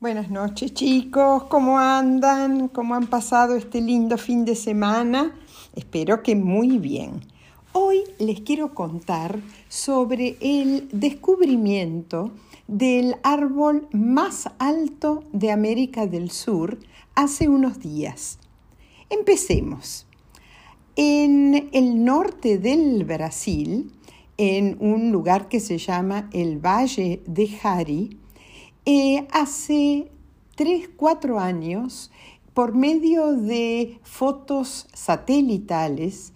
Buenas noches chicos, ¿cómo andan? ¿Cómo han pasado este lindo fin de semana? Espero que muy bien. Hoy les quiero contar sobre el descubrimiento del árbol más alto de América del Sur hace unos días. Empecemos. En el norte del Brasil, en un lugar que se llama el Valle de Jari, hace 3, 4 años, por medio de fotos satelitales,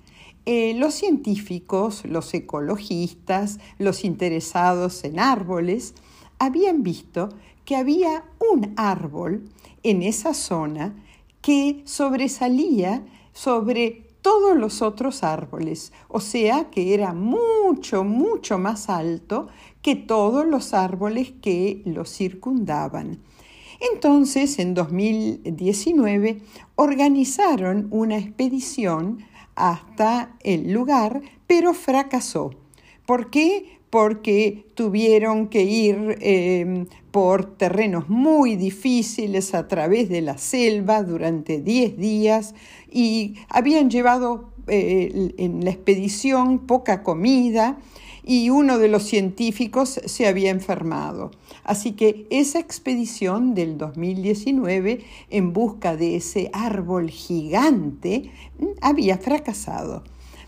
eh, los científicos, los ecologistas, los interesados en árboles, habían visto que había un árbol en esa zona que sobresalía sobre todos los otros árboles, o sea que era mucho, mucho más alto que todos los árboles que lo circundaban. Entonces, en 2019, organizaron una expedición hasta el lugar, pero fracasó. ¿Por qué? Porque tuvieron que ir em, por terrenos muy difíciles a través de la selva durante 10 días y habían llevado eh, en la expedición poca comida y uno de los científicos se había enfermado. Así que esa expedición del 2019 en busca de ese árbol gigante mm, había fracasado.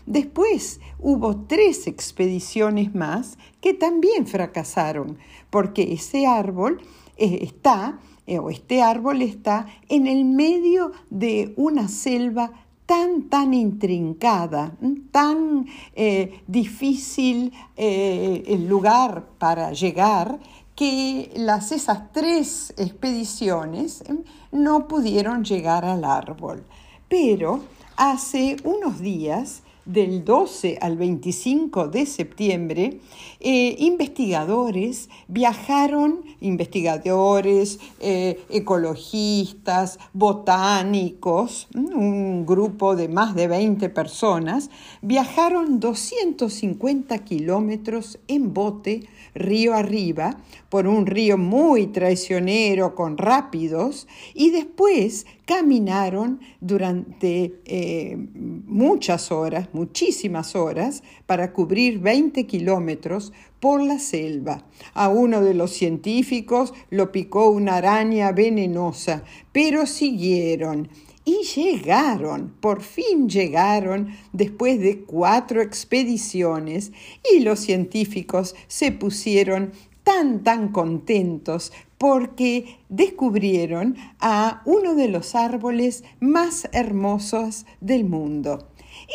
Después hubo tres expediciones más que también fracasaron, porque ese árbol eh, está, eh, o este árbol está en el medio de una selva tan, tan intrincada, tan eh, difícil eh, el lugar para llegar, que las, esas tres expediciones eh, no pudieron llegar al árbol. Pero hace unos días del 12 al 25 de septiembre, eh, investigadores viajaron, investigadores, eh, ecologistas, botánicos, un grupo de más de 20 personas, viajaron 250 kilómetros en bote río arriba, por un río muy traicionero con rápidos, y después caminaron durante eh, muchas horas, muchísimas horas, para cubrir 20 kilómetros por la selva. A uno de los científicos lo picó una araña venenosa, pero siguieron y llegaron, por fin llegaron después de cuatro expediciones y los científicos se pusieron tan, tan contentos porque descubrieron a uno de los árboles más hermosos del mundo.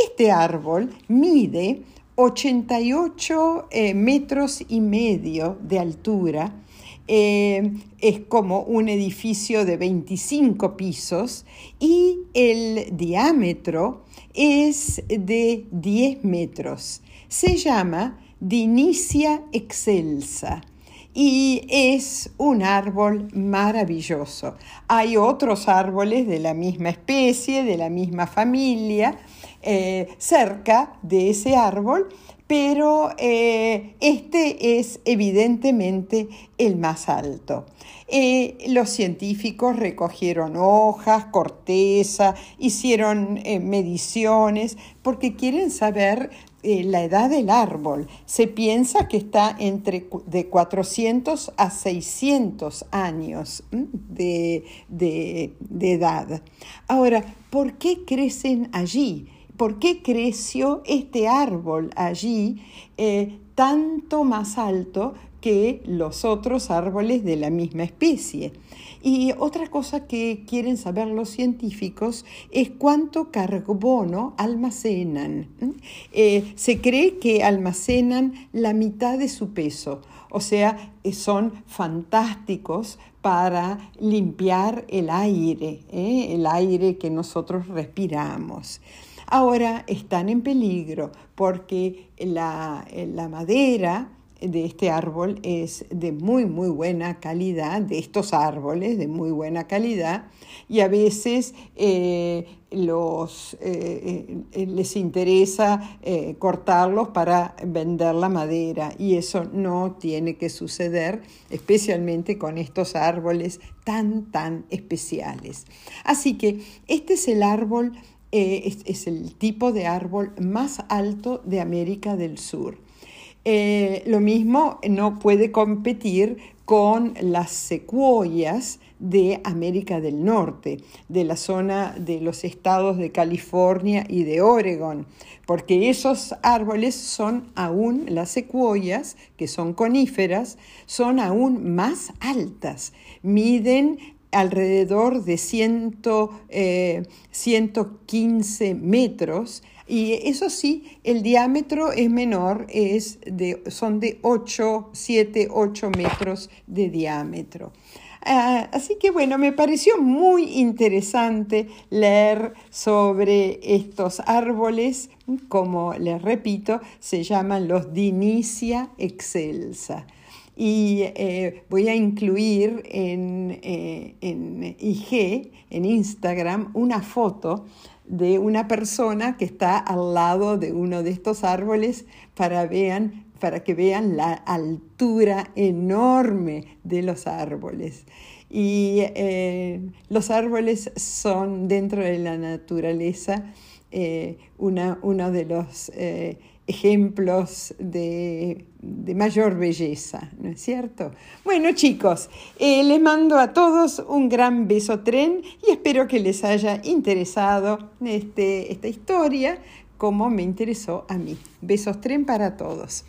Este árbol mide 88 eh, metros y medio de altura eh, es como un edificio de 25 pisos y el diámetro es de 10 metros. Se llama Dinicia excelsa y es un árbol maravilloso. Hay otros árboles de la misma especie, de la misma familia, eh, cerca de ese árbol, pero eh, este es evidentemente el más alto. Eh, los científicos recogieron hojas, corteza, hicieron eh, mediciones porque quieren saber la edad del árbol. Se piensa que está entre de 400 a 600 años de, de edad. Ahora, ¿por qué crecen allí? ¿Por qué creció este árbol allí eh, tanto más alto que los otros árboles de la misma especie? Y otra cosa que quieren saber los científicos es cuánto carbono almacenan. Eh, se cree que almacenan la mitad de su peso, o sea, eh, son fantásticos para limpiar el aire, el aire que nosotros respiramos ahora están en peligro porque la, madera de este árbol es de muy, muy buena calidad, de estos árboles de muy buena calidad, y a veces eh, los, eh, eh, les interesa cortarlos para vender la madera, y eso no tiene que suceder, especialmente con estos árboles tan, tan especiales. Así que este es el árbol, es el tipo de árbol más alto de América del Sur. Eh, lo mismo no puede competir con las secuoyas de América del Norte, de la zona de los estados de California y de Oregon, porque esos árboles son aún, las secuoyas, que son coníferas, son aún más altas, miden alrededor de 115 eh, metros y eso sí, el diámetro es menor, es de, son de 8, 7, 8 metros de diámetro. Ah, así que bueno, me pareció muy interesante leer sobre estos árboles, como les repito, se llaman los Dinicia excelsa. Y eh, voy a incluir en, eh, en IG, en Instagram, una foto de una persona que está al lado de uno de estos árboles para, vean, para que vean la altura enorme de los árboles. Y eh, los árboles son dentro de la naturaleza una, uno de los ejemplos de, mayor belleza, ¿no es cierto? Bueno chicos, eh, les mando a todos un gran beso tren y espero que les haya interesado este, esta historia como me interesó a mí. Besos tren para todos.